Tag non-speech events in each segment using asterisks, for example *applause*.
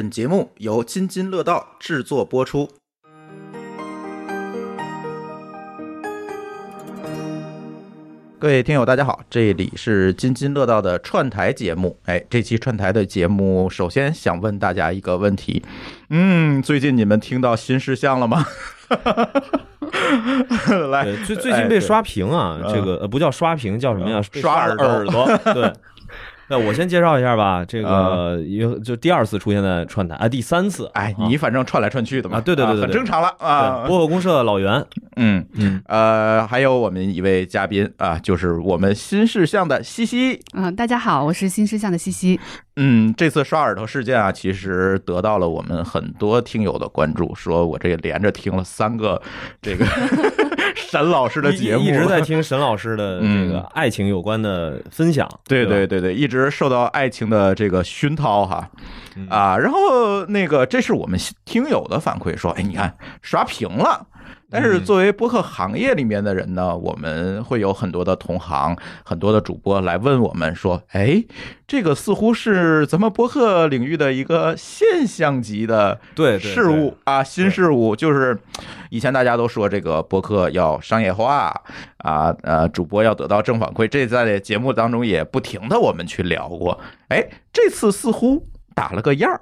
本节目由津津乐道制作播出。各位听友，大家好，这里是津津乐道的串台节目。哎，这期串台的节目，首先想问大家一个问题：嗯，最近你们听到新事项了吗？*laughs* 来，最最近被刷屏啊，哎这个呃不叫刷屏，叫什么呀？刷耳朵耳朵。对，那我先介绍一下吧，这个有就第二次出现在串台啊，第三次。哎，啊你反正串来串去的嘛，啊对对对很正常了啊对。播客公社的老袁，嗯，嗯，呃，还有我们一位嘉宾啊，就是我们新事项的西西。嗯，大家好，我是新事项的西西。嗯，这次刷耳朵事件啊，其实得到了我们很多听友的关注，说我这连着听了三个这个沈老师的节目，一一直在听沈老师的这个嗯爱情有关的分享。对对对对，一直受到爱情的这个熏陶哈。嗯。啊，然后那个这是我们听友的反馈说，哎，你看刷屏了。但是嗯。作为播客行业里面的人呢，我们会有很多的同行、很多的主播来问我们说：“哎，这个似乎是咱们播客领域的一个现象级的对对事物啊，新事物。就是以前大家都说这个播客要商业化啊，呃，主播要得到正反馈，这在节目当中也不停的我们去聊过。哎，这次似乎打了个样儿，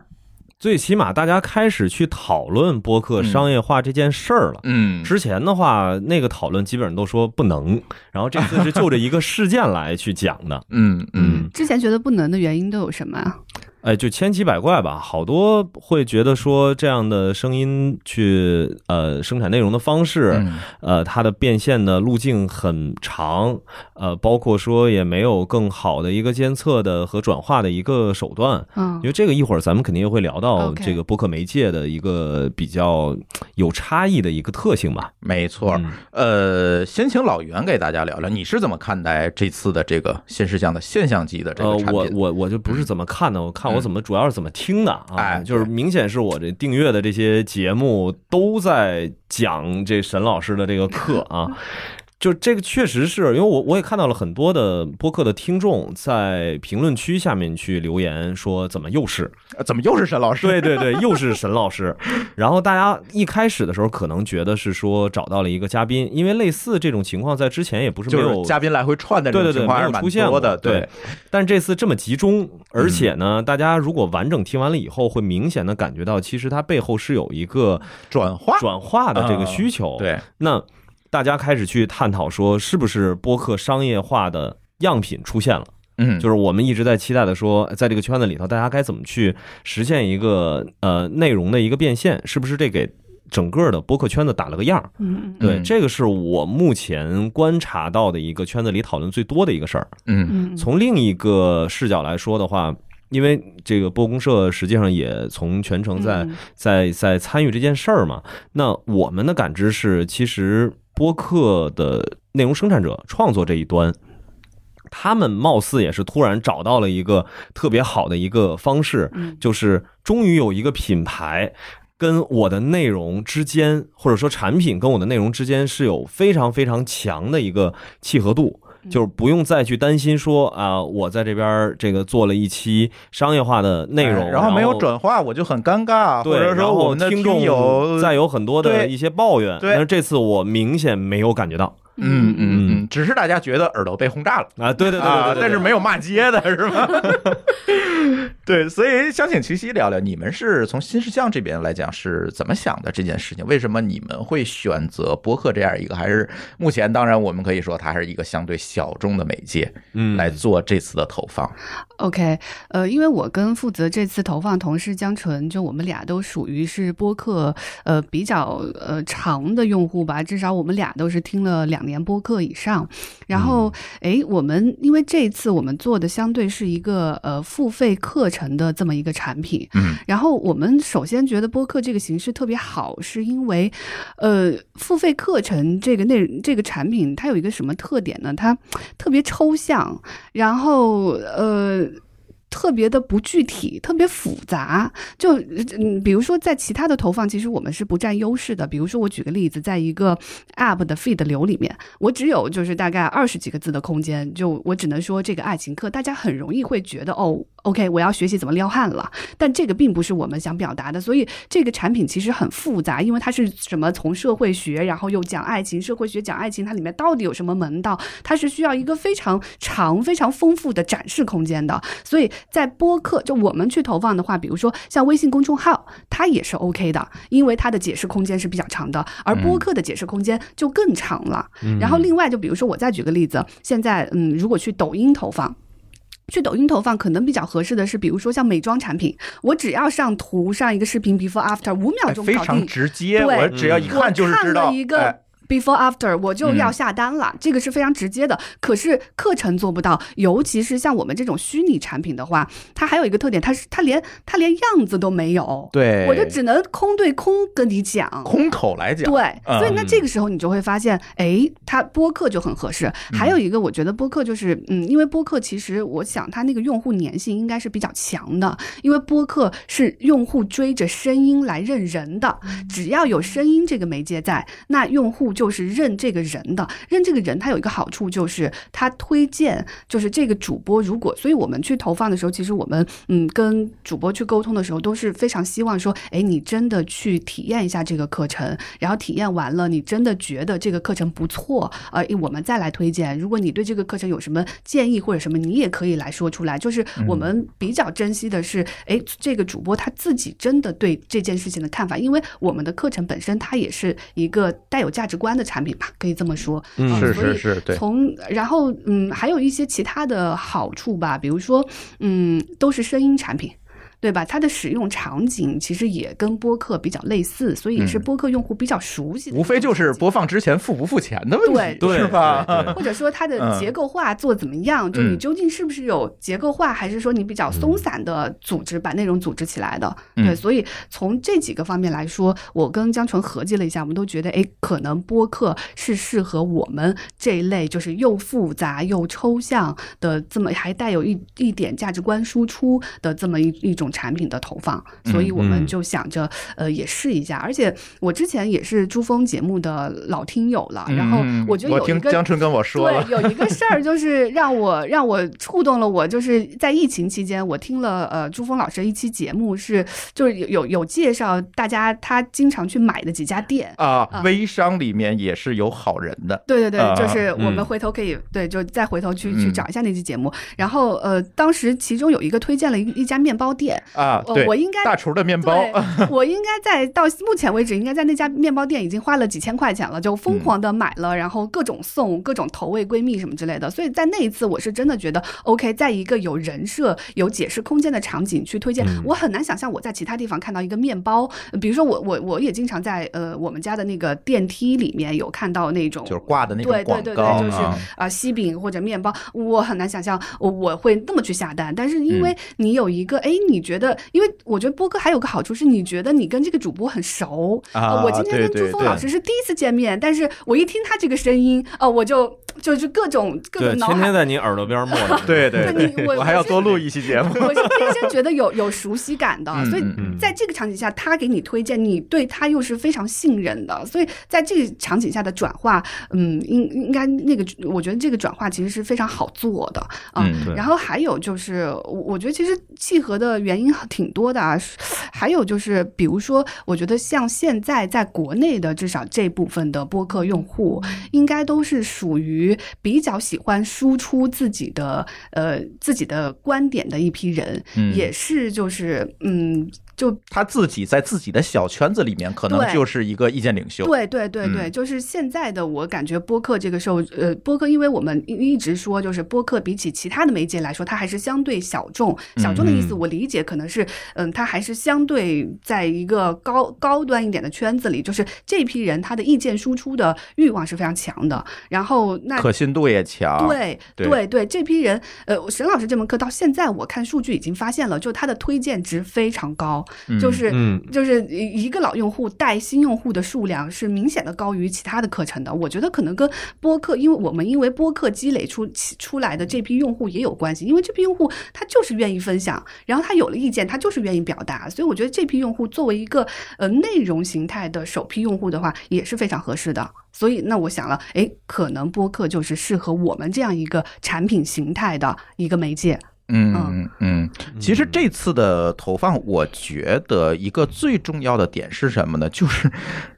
最起码大家开始去讨论播客商业化这件事儿了。嗯，之前的话，那个讨论基本上都说不能，然后这次是就着一个事件来去讲的。嗯嗯之前觉得不能的原因都有什么啊？哎，就千奇百怪吧，好多会觉得说这样的声音去呃生产内容的方式，嗯呃，它的变现的路径很长，呃，包括说也没有更好的一个监测的和转化的一个手段。嗯因为这个一会儿咱们肯定也会聊到这个播客媒介的一个比较有差异的一个特性吧。没错。嗯呃，先请老袁给大家聊聊，你是怎么看待这次的这个新事项的现象级的这呃个，产品？我我我就不是怎么看的，我看我怎么主要是怎么听的啊，哎就是明显是我这订阅的这些节目都在讲这沈老师的这个课啊。就这个确实是因为我我也看到了很多的播客的听众在评论区下面去留言说怎么又是呃怎么又是沈老师？对对对又是沈老师，然后大家一开始的时候可能觉得是说找到了一个嘉宾，因为类似这种情况在之前也不是没就有是嘉宾来回串的这种情况还是蛮有出现过多的，对。但这次这么集中，而且呢，大家如果完整听完了以后，会明显的感觉到，其实它背后是有一个转化，转化的这个需求。，对，那大家开始去探讨说，是不是播客商业化的样品出现了？嗯，就是我们一直在期待的说，在这个圈子里头，大家该怎么去实现一个呃内容的一个变现？是不是这给整个的播客圈子打了个样儿？嗯对，嗯这个是我目前观察到的一个圈子里讨论最多的一个事儿。嗯嗯，从另一个视角来说的话，因为这个播公社实际上也从全程在嗯在在参与这件事儿嘛，那我们的感知是，其实播客的内容生产者创作这一端。他们貌似也是突然找到了一个特别好的一个方式，嗯就是终于有一个品牌跟我的内容之间，或者说产品跟我的内容之间是有非常非常强的一个契合度。就是不用再去担心说啊，我在这边这个做了一期商业化的内容，哎然后没有转化，我就很尴尬，或对，者然后说我们的听众友再有很多的一些抱怨，对。但是这次我明显没有感觉到嗯嗯嗯，只是大家觉得耳朵被轰炸了。啊，对对对但是没有骂街的是吗？*laughs* 对，所以想请齐溪聊聊，你们是从新事项这边来讲是怎么想的这件事情？为什么你们会选择播客这样一个？还是目前当然我们可以说它是一个相对小众的媒介嗯来做这次的投放。OK，呃，因为我跟负责这次投放同事江纯，就我们俩都属于是播客呃比较呃长的用户吧，至少我们俩都是听了两年播客以上。然后，诶，我们因为这一次我们做的相对是一个呃付费课程的这么一个产品，嗯，然后我们首先觉得播客这个形式特别好，是因为，呃，付费课程这个内这个产品它有一个什么特点呢？它特别抽象，然后呃。特别的不具体，特别复杂。就嗯，比如说在其他的投放，其实我们是不占优势的。比如说我举个例子，在一个 App 的 feed 流里面，我只有就是大概二十几个字的空间，就我只能说这个爱情课，大家很容易会觉得哦，OK，我要学习怎么撩汉了，但这个并不是我们想表达的，所以这个产品其实很复杂，因为它是什么从社会学，然后又讲爱情，社会学讲爱情，它里面到底有什么门道？它是需要一个非常长、非常丰富的展示空间的。所以在播客，就我们去投放的话，比如说像微信公众号，它也是 OK 的，因为它的解释空间是比较长的，而播客的解释空间就更长了。然后另外，就比如说我再举个例子，现在嗯，如果去抖音投放。去抖音投放可能比较合适的是，比如说像美妆产品，我只要上图上一个视频，before after 五秒钟非常搞定。直接，对我只要一看就是知道。看了一个哎 before after，我就要嗯下单了，这个是非常直接的。可是课程做不到，尤其是像我们这种虚拟产品的话，它还有一个特点，它是它连它连样子都没有，对，我就只能空对空跟你讲。空口来讲，对，嗯所以那这个时候你就会发现，哎，它播客就很合适。还有一个，我觉得播客就是，嗯，因为播客其实我想它那个用户粘性应该是比较强的，因为播客是用户追着声音来认人的，只要有声音这个媒介在，那用户就是认这个人的。认这个人，他有一个好处就是他推荐，就是这个主播如果，所以我们去投放的时候，其实我们嗯跟主播去沟通的时候，都是非常希望说，哎，你真的去体验一下这个课程，然后体验完了，你真的觉得这个课程不错，呃，我们再来推荐。如果你对这个课程有什么建议或者什么，你也可以来说出来。就是我们比较珍惜的是，哎，这个主播他自己真的对这件事情的看法，因为我们的课程本身它也是一个带有价值观的产品吧，可以这么说。嗯呃是所以是是，对，从然后嗯，还有一些其他的好处吧，比如说嗯，都是声音产品。对吧？它的使用场景其实也跟播客比较类似，所以也是嗯播客用户比较熟悉的。无非就是播放之前付不付钱的问题，对是吧？对对 *laughs* 或者说它的嗯结构化做怎么样？就你嗯究竟是不是有结构化，还是说你比较松散的组织把内容组织起来的？嗯对，所以从这几个方面来说，我跟江纯合计了一下，我们都觉得，哎，可能播客是适合我们这一类，就是又复杂又抽象的这么，还带有一一点价值观输出的这么一一种产品的投放，所以我们嗯就想着，呃，也试一下。而且我之前也是珠峰节目的老听友了，然后嗯我觉得我听有一个江春跟我说，对，有一个事儿就是让我让我触动了我，就是在疫情期间，我听了呃珠峰老师一期节目是，就是有有有介绍大家他经常去买的几家店。啊啊，微商里面也是有好人的，对对对，啊就是我们嗯回头可以、对，就再回头去去嗯找一下那期节目。然后呃，当时其中有一个推荐了一一家面包店，啊，呃对，我应该大厨的面包，对，*laughs* 我应该在到目前为止，应该在那家面包店已经花了几千块钱了，就疯狂的买了，然后各种送、各种投喂闺蜜什么之类的。所以在那一次，我是真的觉得 OK，在一个有人设、有解释空间的场景去推荐，嗯我很难想象我在其他地方看到一个面包，呃比如说我我我也经常在呃我们家的那个电梯里面有看到那种就是挂的那种对对对就是啊，啊、西饼或者面包，我很难想象我我会那么去下单。但是嗯因为你有一个，哎、你觉得，因为我觉得播客还有个好处是，你觉得你跟这个主播很熟。啊呃我今天跟朱峰老师是第一次见面，但是我一听他这个声音，哦、我就就是各种各，种脑海天天在你耳朵边默 *laughs* 着。对对对你我我还要多录一期节目，我是天生觉得有 *laughs* 有熟悉感的，所以在这个场景下，他给你推荐，你对他又是非常信任的，所以在这个场景下的转化，嗯，应应该那个，我觉得这个转化其实是非常好做的啊。嗯然后还有就是，我我觉得其实契合的原因挺多的啊，还有就是，比如说，我觉得像现在在国内的至少这部分的播客用户，应该都是属于比较喜欢输出自己的呃自己的观点的一批人，嗯也是就是嗯。就他自己在自己的小圈子里面，可能就是一个意见领袖。对对对对，嗯就是现在的我感觉播客这个时候，呃，播客因为我们一一直说，就是播客比起其他的媒介来说，它还是相对小众。小众的意思，嗯我理解可能是，嗯，它还是相对在一个高高端一点的圈子里，就是这批人他的意见输出的欲望是非常强的。然后那可信度也强。对对对对，这批人，呃，沈老师这门课到现在我看数据已经发现了，就他的推荐值非常高，嗯就是。嗯就是一一个老用户带新用户的数量是明显的高于其他的课程的。我觉得可能跟播客，因为我们因为播客积累出起出来的这批用户也有关系。因为这批用户他就是愿意分享，然后他有了意见，他就是愿意表达。所以我觉得这批用户作为一个呃内容形态的首批用户的话，也是非常合适的。所以那我想了，诶，可能播客就是适合我们这样一个产品形态的一个媒介。嗯嗯嗯，其实这次的投放，我觉得一个最重要的点是什么呢？*laughs* 就是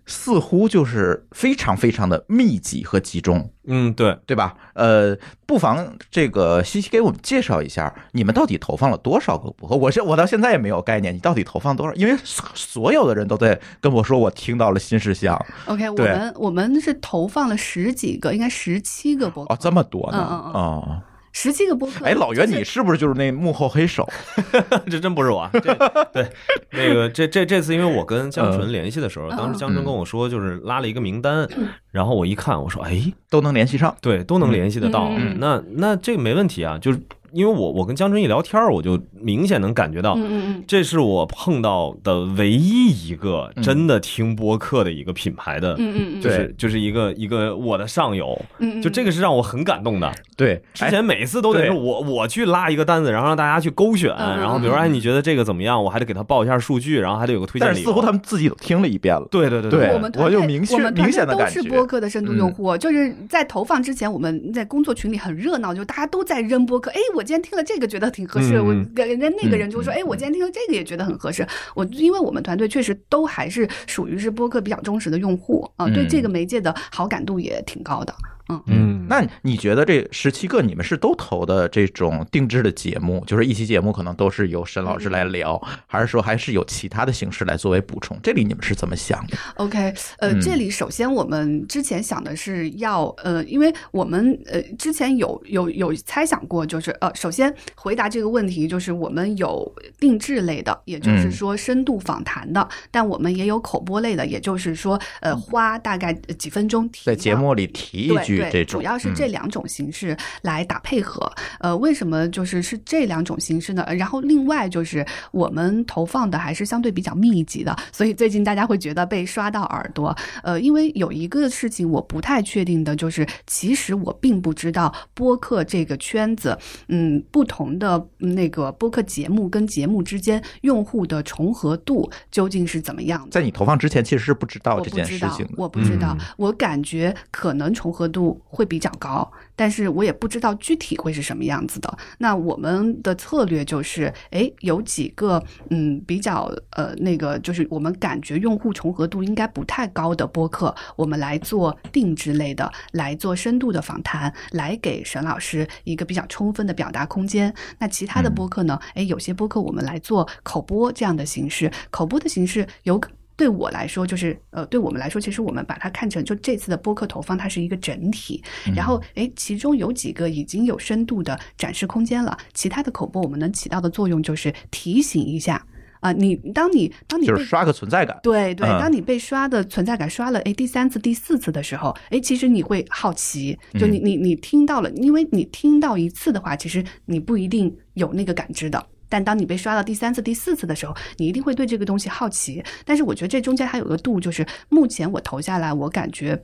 似乎就是非常非常的密集和集中，嗯，对，对吧？呃，不妨这个西西给我们介绍一下，你们到底投放了多少个博客？我是我到现在也没有概念，你到底投放多少？因为所所有的人都在跟我说，我听到了新事项 OK，我们我们是投放了十几个，应该十七个播客哦，这么多呢嗯嗯嗯哦。十七个播客。哎，老袁，你是不是就是那幕后黑手？*laughs* 这真不是我 *laughs* 对那个这这这次，因为我跟江纯联系的时候，嗯当时江纯跟我说，就是拉了一个名单，然后我一看，我说，哎，都能联系上。对，都能联系得到那那这个没问题啊，就是因为我我跟江春一聊天儿，我就明显能感觉到。嗯嗯嗯，这是我碰到的唯一一个真的听播客的一个品牌的，嗯嗯嗯，就是就是一个一个我的上游，就这个是让我很感动的。对，之前每次都得是我我去拉一个单子，然后让大家去勾选，然后比如说哎你觉得这个怎么样，我还得给他报一下数据，然后还得有个推荐理。但是似乎他们自己都听了一遍了。对对对对我们我就明确我们团明显的队都是感觉播客的深度用户，就是在投放之前，我们在工作群里很热闹，就大家都在扔播客。哎，我今天听了这个觉得挺合适，嗯我跟人家那个人就说，嗯哎，我今天听了这个也觉得很合适。我因为我们团队确实都还是属于是播客比较忠实的用户啊，对嗯这个媒介的好感度也挺高的。嗯。嗯，那你觉得这十七个你们是都投的这种定制的节目，就是一期节目可能都是由沈老师来聊，还是说还是有其他的形式来作为补充？这里你们是怎么想的？OK，呃，嗯。这里首先我们之前想的是要呃，因为我们呃之前有有有猜想过，就是呃，首先回答这个问题，就是我们有定制类的，也就是嗯。说深度访谈的，但我们也有口播类的，也就是说呃花大概几分钟提在节目里提一对对，句这种，主要是这嗯两种形式来打配合。呃，为什么就是是这两种形式呢？呃然后另外就是我们投放的还是相对比较密集的，所以最近大家会觉得被刷到耳朵。呃，因为有一个事情我不太确定的，就是其实我并不知道播客这个圈子，嗯，不同的那个播客节目跟节目之间用户的重合度究竟是怎么样的。在你投放之前其实是不知道我这件不知道事情的，。我不知道嗯，我感觉可能重合度会比较高，但是我也不知道具体会是什么样子的。那我们的策略就是，哎，有几个嗯比较呃那个，就是我们感觉用户重合度应该不太高的播客，我们来做定制类的，来做深度的访谈，来给沈老师一个比较充分的表达空间。那其他的嗯播客呢？哎，有些播客我们来做口播这样的形式，口播的形式有。对我来说，就是呃，对我们来说，其实我们把它看成就这次的播客投放，它是一个整体。然后，哎，其中有几个已经有深度的展示空间了，其他的口播我们能起到的作用就是提醒一下啊、你当你当你被就是刷个存在感。对对，嗯当你被刷的存在感刷了，哎，第三次、第四次的时候，哎，其实你会好奇，就你你你听到了，因为你听到一次的话，其实你不一定有那个感知的。但当你被刷到第三次、第四次的时候，你一定会对这个东西好奇。但是我觉得这中间还有个度，就是目前我投下来，我感觉。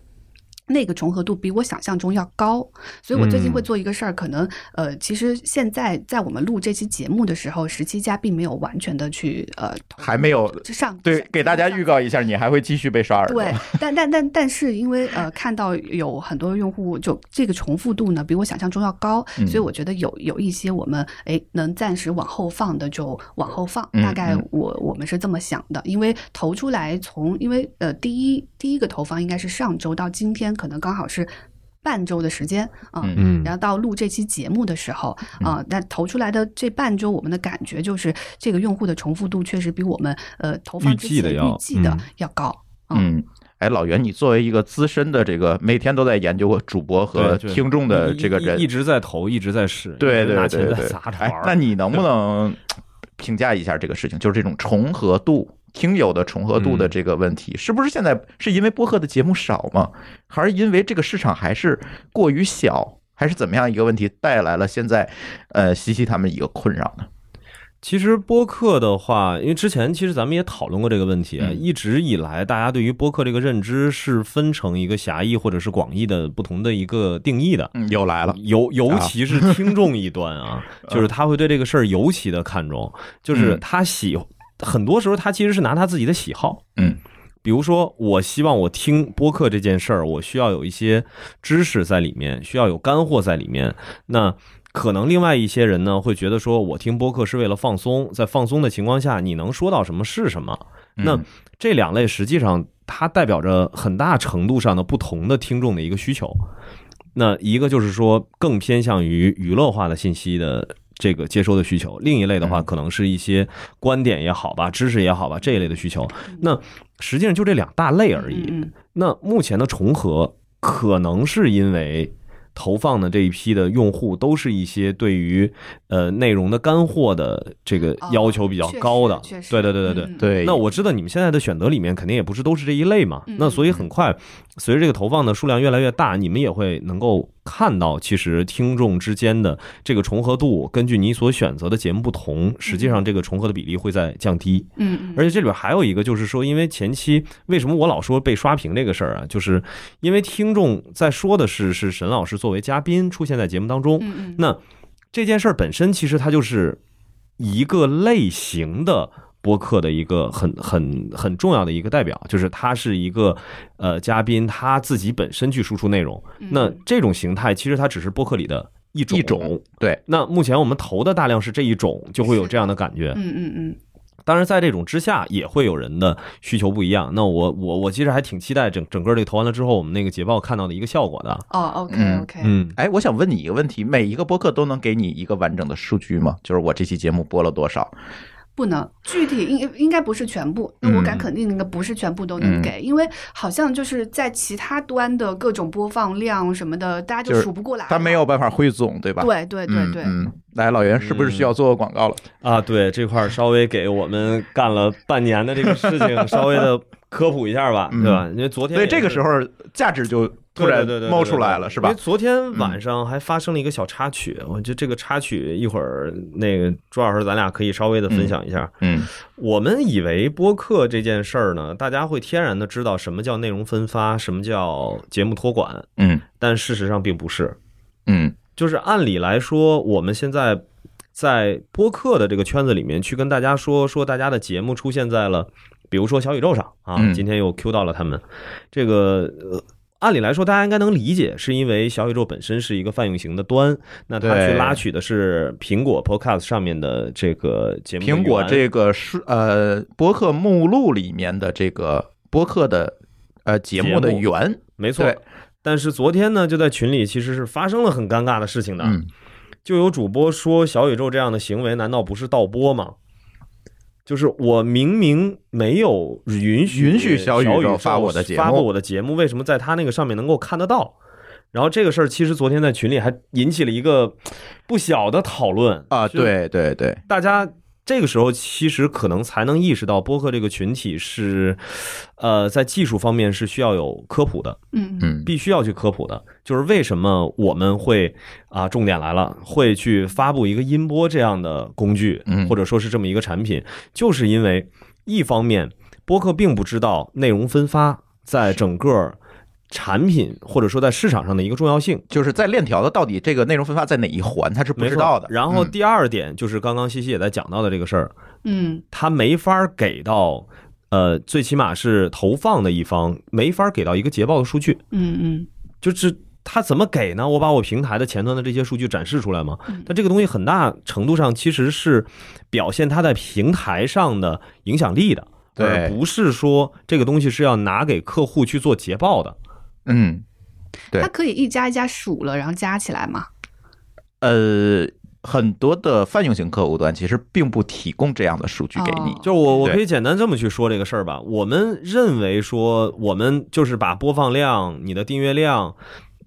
那个重合度比我想象中要高，所以我最近会做一个事儿，可能呃，其实现在在我们录这期节目的时候，十七家并没有完全的去呃，还没有上对，给大家预告一下，你还会继续被刷耳朵。对，*laughs* 但但但但是因为呃看到有很多用户就这个重复度呢比我想象中要高，嗯。所以我觉得有有一些我们哎能暂时往后放的就往后放，嗯大概嗯。我我们是这么想的，因为投出来从因为呃第一第一个投放应该是上周到今天可能刚好是。半周的时间啊，嗯嗯然后到录这期节目的时候啊，那投出来的这半周，我们的感觉就是这个用户的重复度确实比我们呃投放之前预计的要预计的嗯要高。嗯，哎，老袁，你作为一个资深的这个每天都在研究主播和听众的这个人一一，直在投，一直在试，对对对对钱在砸着哎。那你能不能评价一下这个事情？就是这种重合度。听友的重合度的这个问题，是不是现在是因为播客的节目少吗？还是因为这个市场还是过于小，还是怎么样一个问题带来了现在呃西西他们一个困扰呢？其实播客的话，因为之前其实咱们也讨论过这个问题一直以来大家对于播客这个认知是分成一个狭义或者是广义的不同的一个定义的。嗯，又来了，尤尤其是 *laughs* 听众一端啊，就是他会对这个事儿尤其的看重，就是嗯他喜，很多时候他其实是拿他自己的喜好，嗯，比如说我希望我听播客这件事儿，我需要有一些知识在里面，需要有干货在里面，那。可能另外一些人呢会觉得说，我听播客是为了放松，在放松的情况下，你能说到什么是什么。那嗯这两类实际上它代表着很大程度上的不同的听众的一个需求。那一个就是说更偏向于娱乐化的信息的这个接收的需求，另一类的话嗯。可能是一些观点也好吧，知识也好吧这一类的需求。那实际上就这两大类而已。嗯那目前的重合，可能是因为投放的这一批的用户都是一些对于呃内容的干货的这个哦要求比较高的，确实对对对对对。嗯对，那我知道你们现在的选择里面肯定也不是都是这一类嘛，嗯那所以很快随着这个投放的数量越来越大，你们也会能够看到，其实听众之间的这个重合度，根据你所选择的节目不同，实际上这个重合的比例会在降低。嗯嗯，而且这里边还有一个，就是说，因为前期为什么我老说被刷屏这个事儿啊，就是因为听众在说的是是沈老师作为嘉宾出现在节目当中，那这件事儿本身其实它就是一个类型的。播客的一个很很很重要的一个代表，就是他是一个呃嘉宾，他自己本身去输出内容。嗯那这种形态其实它只是播客里的一种。一种对，那目前我们投的大量是这一种，就会有这样的感觉。嗯嗯嗯当然，在这种之下，也会有人的需求不一样。那我我我其实还挺期待整整个这个投完了之后，我们那个捷报看到的一个效果的。哦，OK 嗯 OK，嗯，哎，我想问你一个问题：每一个播客都能给你一个完整的数据吗？就是我这期节目播了多少？不能具体应应该不是全部，那我敢肯定，那个不是全部都能给，因为好像就是在其他端的各种播放量什么的，大家就就是数不过来了。它没有办法汇总，对吧？对对对对，嗯，嗯来，老袁是不是需要做个广告了？啊，对这块儿稍微给我们干了半年的这个事情，*laughs* 稍微的科普一下吧，嗯对吧？因为昨天所以这个时候价值就突然冒出来了，是吧因为？昨天晚上还发生了一个小插曲，我觉得这个插曲一会儿那个朱老师咱俩可以稍微的分享一下。嗯我们以为播客这件事儿呢，大家会天然的知道什么叫内容分发，什么叫节目托管，嗯但事实上并不是。嗯就是按理来说，我们现在在播客的这个圈子里面去跟大家说说，大家的节目出现在了，比如说小宇宙上啊，嗯今天又 Q 到了他们，这个呃。按理来说，大家应该能理解，是因为小宇宙本身是一个泛用型的端，那它去拉取的是苹果 Podcast 上面的这个节目。苹果这个是呃播客目录里面的这个播客的呃节目的源，没错对。但是昨天呢，就在群里其实是发生了很尴尬的事情的，嗯就有主播说小宇宙这样的行为难道不是盗播吗？就是我明明没有允许允许小宇宙发我的节目发过我的节目，为什么在他那个上面能够看得到？然后这个事儿其实昨天在群里还引起了一个不小的讨论啊，对对对，大家这个时候其实可能才能意识到播客这个群体是，呃，在技术方面是需要有科普的，嗯。嗯。嗯必须要去科普的，就是为什么我们会啊，重点来了，会去发布一个音波这样的工具，嗯。或者说是这么一个产品，就是因为一方面播客并不知道内容分发在整个产品或者说在市场上的一个重要性。就是在链条的到底这个内容分发在哪一环，他是不知道的。嗯然后第二点就是刚刚西西也在讲到的这个事儿，嗯他没法给到，呃，最起码是投放的一方没法给到一个捷报的数据，嗯嗯就是他怎么给呢？我把我平台的前端的这些数据展示出来吗嗯？但这个东西很大程度上其实是表现它在平台上的影响力的，对而不是说这个东西是要拿给客户去做捷报的。嗯，对它可以一家一家数了，然后加起来嘛。呃，很多的泛用型客户端其实并不提供这样的数据给你。哦就是我我可以简单这么去说这个事儿吧。我们认为说，我们就是把播放量、你的订阅量，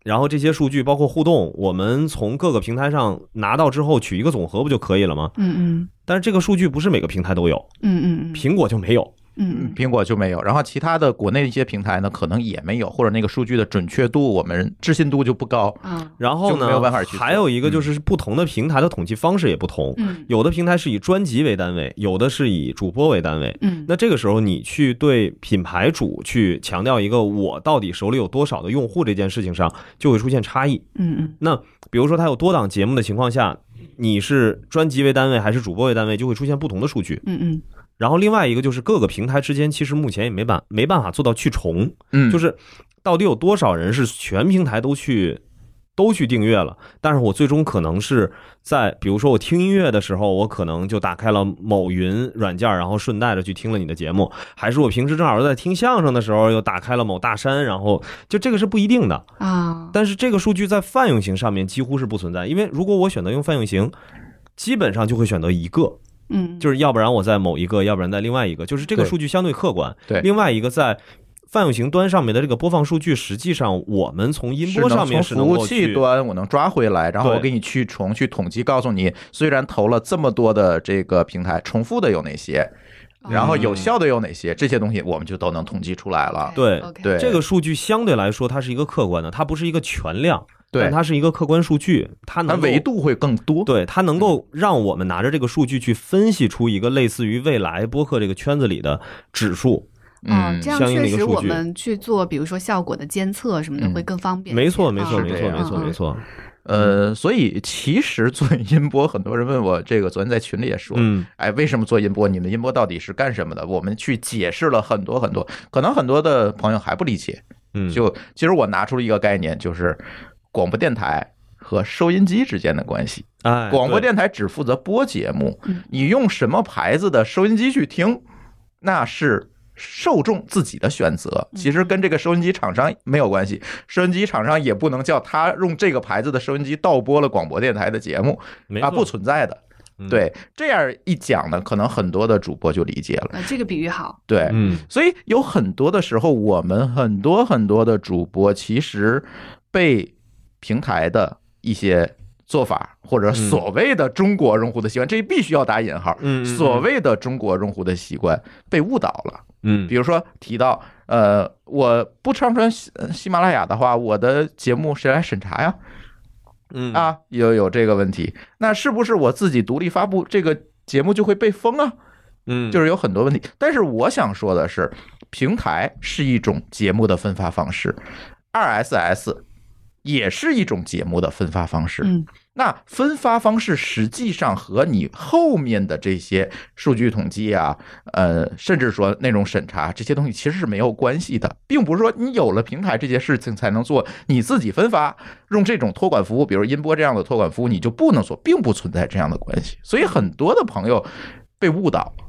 然后这些数据包括互动，我们从各个平台上拿到之后取一个总和不就可以了吗？嗯嗯但是这个数据不是每个平台都有，嗯嗯苹果就没有。嗯苹果就没有，然后其他的国内一些平台呢，可能也没有，或者那个数据的准确度，我们置信度就不高。嗯然后呢，没有办法去还有一个就是不同的平台的统计方式也不同，嗯有的平台是以专辑为单位，有的是以主播为单位。嗯那这个时候，你去对品牌主去强调一个我到底手里有多少的用户这件事情上，就会出现差异。嗯嗯那比如说，它有多档节目的情况下，你是专辑为单位还是主播为单位，就会出现不同的数据。嗯嗯然后另外一个就是各个平台之间，其实目前也没办没办法做到去重，嗯，就是是到底有多少人是全平台都去都去订阅了，但是我最终可能是在比如说我听音乐的时候，我可能就打开了某云软件，然后顺带着去听了你的节目，还是我平时正好在听相声的时候又打开了某大山，然后就这个是不一定的。啊，但是这个数据在泛用型上面几乎是不存在，因为如果我选择用泛用型，基本上就会选择一个，嗯，就是要不然我在某一个，要不然在另外一个，就是这个数据相对客观。对另外一个在泛用型端上面的这个播放数据，实际上我们从音波上面是是能从服务器端我能抓回来，然后我给你去重去统计，告诉你虽然投了这么多的这个平台，重复的有哪些，哦然后有效的有哪些，这些东西我们就都能统计出来了。对对这个数据相对来说它是一个客观的，它不是一个全量，对但它是一个客观数据，它它能够维度会更多。对，它能够让我们拿着这个数据去分析出一个类似于未来播客这个圈子里的指数。哦，嗯这样相应的确实一个数据我们去做，比如说效果的监测什么的嗯会更方便。没错，没错，啊没错，没错，嗯没错。呃，所以其实做音波，很多人问我这个，昨天在群里也说，嗯哎，为什么做音波？你们音波到底是干什么的？我们去解释了很多很多，可能很多的朋友还不理解。嗯，就其实我拿出了一个概念，就是广播电台和收音机之间的关系。哎，广播电台只负责播节目嗯，你用什么牌子的收音机去听，那是。受众自己的选择，其实跟这个收音机厂商没有关系。收音机厂商也不能叫他用这个牌子的收音机盗播了广播电台的节目啊，不存在的。嗯对，这样一讲呢，可能很多的主播就理解了。呃，这个比喻好。对，嗯所以有很多的时候，我们很多很多的主播其实被平台的一些做法，或者所谓的中国用户的习惯，这必须要打引号，所谓的中国用户的习惯被误导了。嗯比如说提到，呃，我不上传喜呃喜马拉雅的话，我的节目谁来审查呀？嗯啊，有有这个问题，那是不是我自己独立发布这个节目就会被封啊？嗯就是有很多问题。但是我想说的是，平台是一种节目的分发方式，RSS 也是一种节目的分发方式。嗯，那分发方式实际上和你后面的这些数据统计啊，呃，甚至说内容审查这些东西其实是没有关系的，并不是说你有了平台这些事情才能做，你自己分发用这种托管服务，比如音波这样的托管服务，你就不能做，并不存在这样的关系。所以很多的朋友被误导了。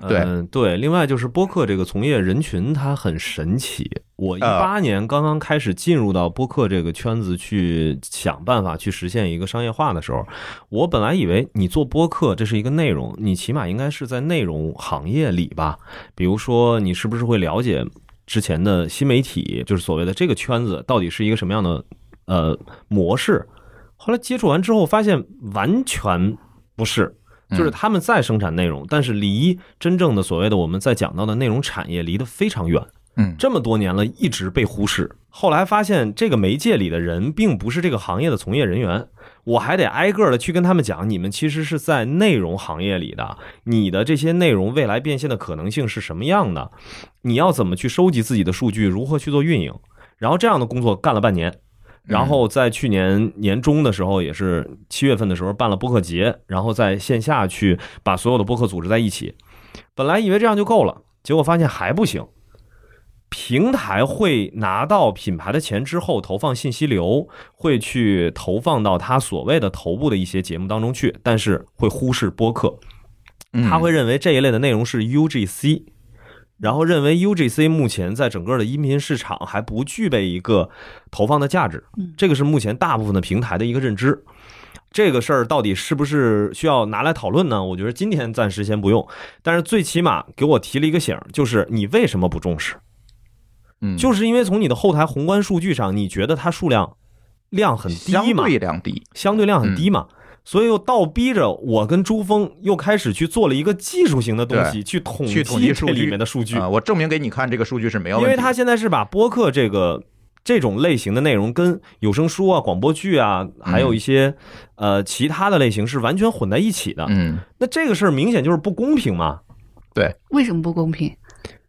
对嗯，对。另外就是播客这个从业人群，它很神奇。我一呃八年刚刚开始进入到播客这个圈子，去想办法去实现一个商业化的时候，我本来以为你做播客这是一个内容，你起码应该是在内容行业里吧。比如说，你是不是会了解之前的新媒体，就是所谓的这个圈子到底是一个什么样的呃模式？后来接触完之后，发现完全不是。就是他们在生产内容，但是离真正的所谓的我们在讲到的内容产业离得非常远。嗯，这么多年了，一直被忽视。后来发现这个媒介里的人并不是这个行业的从业人员，我还得挨个的去跟他们讲，你们其实是在内容行业里的，你的这些内容未来变现的可能性是什么样的？你要怎么去收集自己的数据，如何去做运营？然后这样的工作干了半年。然后在去年年中的时候，也是七月份的时候办了播客节，然后在线下去把所有的播客组织在一起。本来以为这样就够了，结果发现还不行。平台会拿到品牌的钱之后，投放信息流，会去投放到他所谓的头部的一些节目当中去，但是会忽视播客。嗯他会认为这一类的内容是 UGC，然后认为 UGC 目前在整个的音频市场还不具备一个投放的价值嗯，这个是目前大部分的平台的一个认知。这个事儿到底是不是需要拿来讨论呢？我觉得今天暂时先不用，但是最起码给我提了一个醒，就是你为什么不重视？嗯，就是因为从你的后台宏观数据上，你觉得它数量量很低嘛相嘛，对量低。相对量很低嘛，所以又倒逼着我跟朱峰又开始去做了一个技术型的东西，去统计这里面的数据，啊，我证明给你看，这个数据是没有问题。因为他现在是把播客这个。这种类型的内容跟有声书啊、广播剧啊，还有一些呃其他的类型是完全混在一起的。嗯，那这个事儿明显就是不公平嘛，对为什么不公平？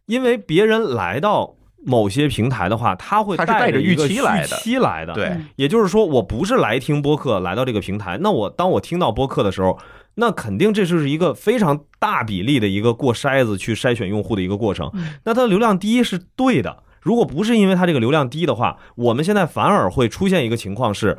因为别人来到某些平台的话，他会带着预期来的预期来的。对，嗯也就是说，我不是来听播客来到这个平台，那我当我听到播客的时候，那肯定这就是一个非常大比例的一个过筛子去筛选用户的一个过程。嗯那它的流量低是对的。如果不是因为它这个流量低的话，我们现在反而会出现一个情况是。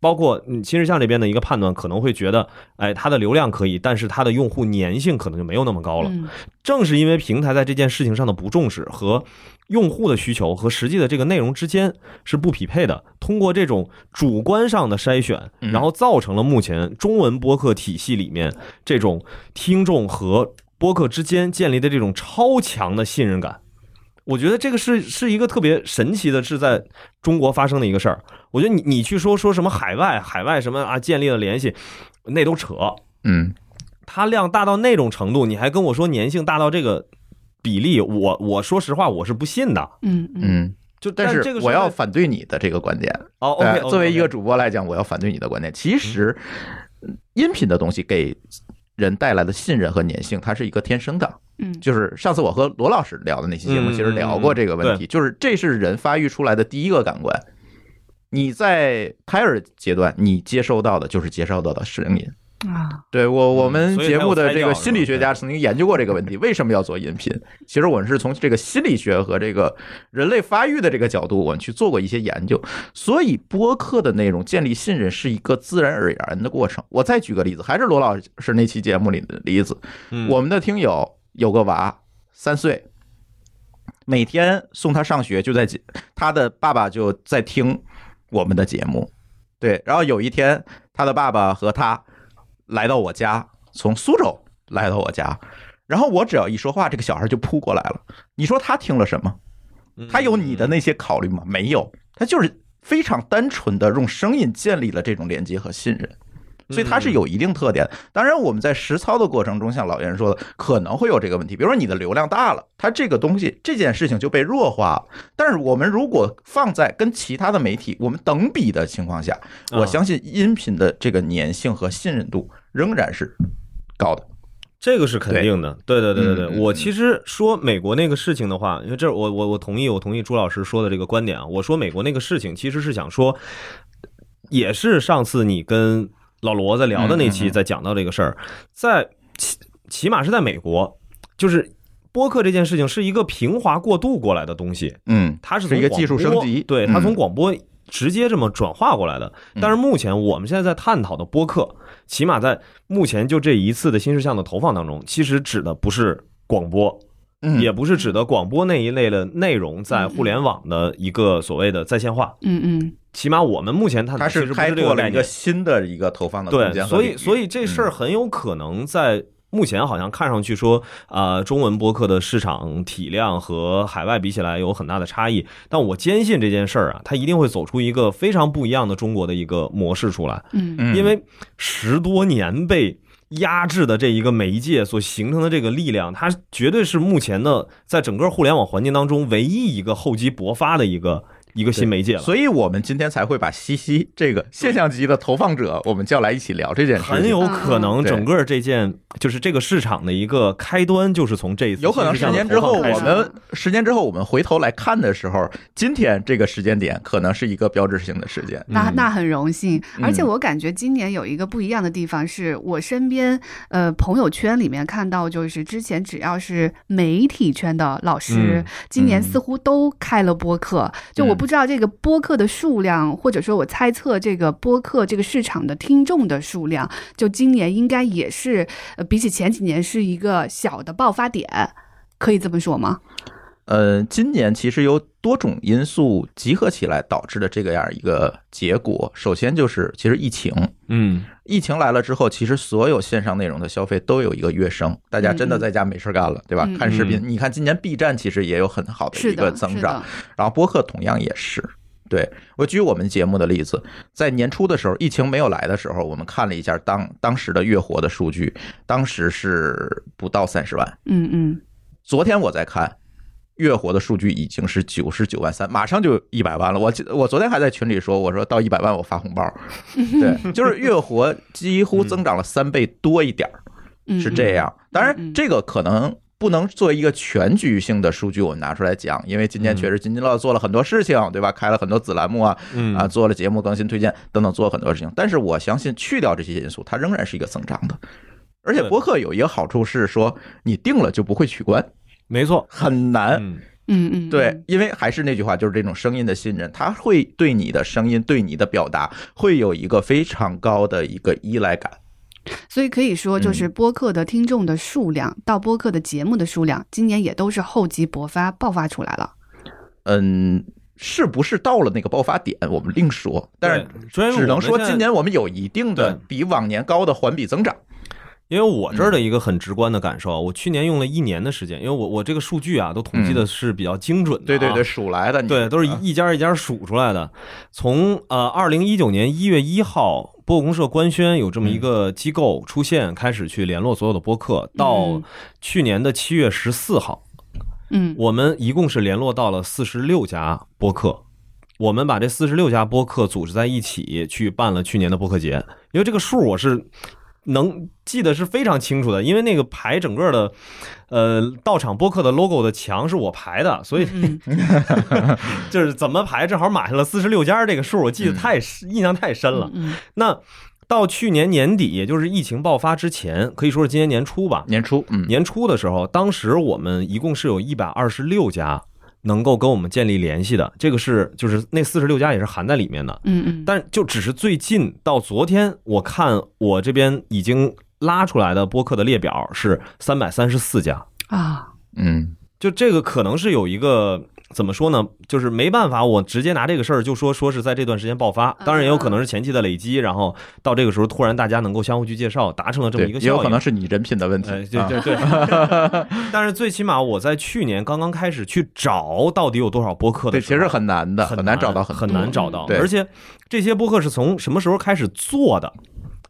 包括嗯，新日向这边的一个判断可能会觉得，哎，它的流量可以，但是它的用户粘性可能就没有那么高了。嗯正是因为平台在这件事情上的不重视和用户的需求和实际的这个内容之间是不匹配的，通过这种主观上的筛选，嗯然后造成了目前中文播客体系里面这种听众和播客之间建立的这种超强的信任感。我觉得这个是是一个特别神奇的，是在中国发生的一个事儿。我觉得你你去说说什么海外海外什么啊建立了联系，那都扯。嗯，它量大到那种程度，你还跟我说粘性大到这个比例，我我说实话我是不信的。嗯嗯嗯，就但这个是我要反对你的这个观点。哦对，OK，作为一个主播来讲，我要反对你的观点。其实，音频的东西给人带来的信任和粘性，它是一个天生的。嗯就是上次我和罗老师聊的那期节目，嗯其实聊过这个问题，就是这是人发育出来的第一个感官。你在胎儿阶段，你接收到的就是接收到的声音。啊，对我，我们节目的这个心理学家曾经研究过这个问题，*laughs* 为什么要做音频？其实我们是从这个心理学和这个人类发育的这个角度，我们去做过一些研究。所以播客的内容建立信任是一个自然而然的过程。我再举个例子，还是罗老师那期节目里的例子，嗯我们的听友有个娃三岁，每天送他上学就在节他的爸爸就在听我们的节目，对，然后有一天他的爸爸和他来到我家，从苏州来到我家，然后我只要一说话，这个小孩就扑过来了。你说他听了什么？嗯他有你的那些考虑吗？没有，他就是非常单纯的用声音建立了这种连接和信任。所以它是有一定特点的。当然，我们在实操的过程中，像老袁说的，可能会有这个问题。比如说你的流量大了，它这个东西这件事情就被弱化了。但是我们如果放在跟其他的媒体我们等比的情况下，我相信音频的这个粘性和信任度仍然是高的。这个是肯定的，对对对对对。我其实说美国那个事情的话，因为这我我我同意，我同意朱老师说的这个观点啊。我说美国那个事情，其实是想说，也是上次你跟老罗在聊的那期在讲到这个事儿，在起起码是在美国，就是播客这件事情是一个平滑过渡过来的东西，嗯，它是一个技术升级对，它嗯从广播直接这么转化过来的。嗯但是目前我们现在在探讨的播客，起码在目前就这一次的新事项的投放当中，其实指的不是广播，嗯也不是指的广播那一类的内容在互联网的一个所谓的在线化。嗯嗯起码我们目前探讨它是其实开拓了一个。新的一个投放的空对，所以所以这事儿很有可能在目前好像看上去说，呃，中文播客的市场体量和海外比起来有很大的差异，但我坚信这件事儿啊，它一定会走出一个非常不一样的中国的一个模式出来，嗯嗯因为十多年被。压制的这一个媒介所形成的这个力量，它绝对是目前的在整个互联网环境当中唯一一个厚积薄发的一个一个新媒介了。所以我们今天才会把西西这个现象级的投放者，我们叫来一起聊这件事。很有可能嗯整个这件就是这个市场的一个开端，就是从这一次有可能十年之后，我们十年之后我们回头来看的时候，今天这个时间点可能是一个标志性的时间。那那很荣幸，嗯而且我感觉今年有一个不一样的地方，是我身边呃朋友圈里面看到，就是之前只要是媒体圈的老师嗯，今年似乎都开了播客。就我不知道这个播客的数量，或者说我猜测这个播客这个市场的听众的数量，就今年应该也是呃比起前几年是一个小的爆发点，可以这么说吗？呃，今年其实由多种因素集合起来导致的这个样一个结果。首先就是其实疫情，嗯疫情来了之后，其实所有线上内容的消费都有一个跃升，大家真的在家没事干了，对吧嗯？看视频，你看今年 B 站其实也有很好的一，个增长，，然后播客同样也是。对我举我们节目的例子，在年初的时候，疫情没有来的时候，我们看了一下当当时的月活的数据，当时是不到三十万。嗯嗯昨天我在看月活的数据已经是九十九万三，马上就一百万了。我记我昨天还在群里说，我说到一百万我发红包。对，*laughs* 就是月活几乎增长了三倍多一点儿，嗯，是这样。当嗯然，这个可能。不能作为一个全局性的数据，我们拿出来讲，因为今天确实津津乐道做了很多事情，对吧？开了很多子栏目啊，嗯啊，做了节目更新推荐等等，做了很多事情。但是我相信，去掉这些因素，它仍然是一个增长的。而且对播客有一个好处是说，你定了就不会取关，没错，很难。嗯嗯嗯，对，因为还是那句话，就是这种声音的信任，他会对你的声音、对你的表达，会有一个非常高的一个依赖感。所以可以说，就是嗯播客的听众的数量到播客的节目的数量，今年也都是厚积薄发爆发出来了。嗯，是不是到了那个爆发点，我们另说。但是只能说今年我们有一定的比往年高的环比增长。因为我这儿的一个很直观的感受啊，我去年用了一年的时间，因为我我这个数据啊都统计的是比较精准的、啊对对对，，数来的，对，都是一家一家数出来的。从呃二零一九年一月一号，播客公社官宣有这么一个机构出现，开始去联络所有的播客，到嗯去年的七月十四号，嗯我们一共是联络到了四十六家播客。我们把这四十六家播客组织在一起，去办了去年的播客节。因为这个数我是能记得是非常清楚的，因为那个排整个的，呃，到场播客的 logo 的墙是我排的，所以嗯 *laughs* 就是怎么排，正好码下了四十六家这个数，我记得太深印象太深了。嗯那到去年年底，也就是疫情爆发之前，可以说是今年年初吧。年初，嗯，年初的时候，当时我们一共是有一百二十六家能够跟我们建立联系的，这个是就是那四十六家也是含在里面的。嗯嗯，但就只是最近到昨天，我看我这边已经拉出来的播客的列表是三百三十四家。啊，嗯，就这个可能是有一个怎么说呢？就是没办法，我直接拿这个事儿就说说是在这段时间爆发，当然也有可能是前期的累积，然后到这个时候突然大家能够相互去介绍，达成了这么一个，效应。也有可能是你人品的问题哎，。对啊对对，*laughs* 但是最起码我在去年刚刚开始去找到底有多少播客的对，其实很难的，很难找到很多难找到，而且这些播客是从什么时候开始做的？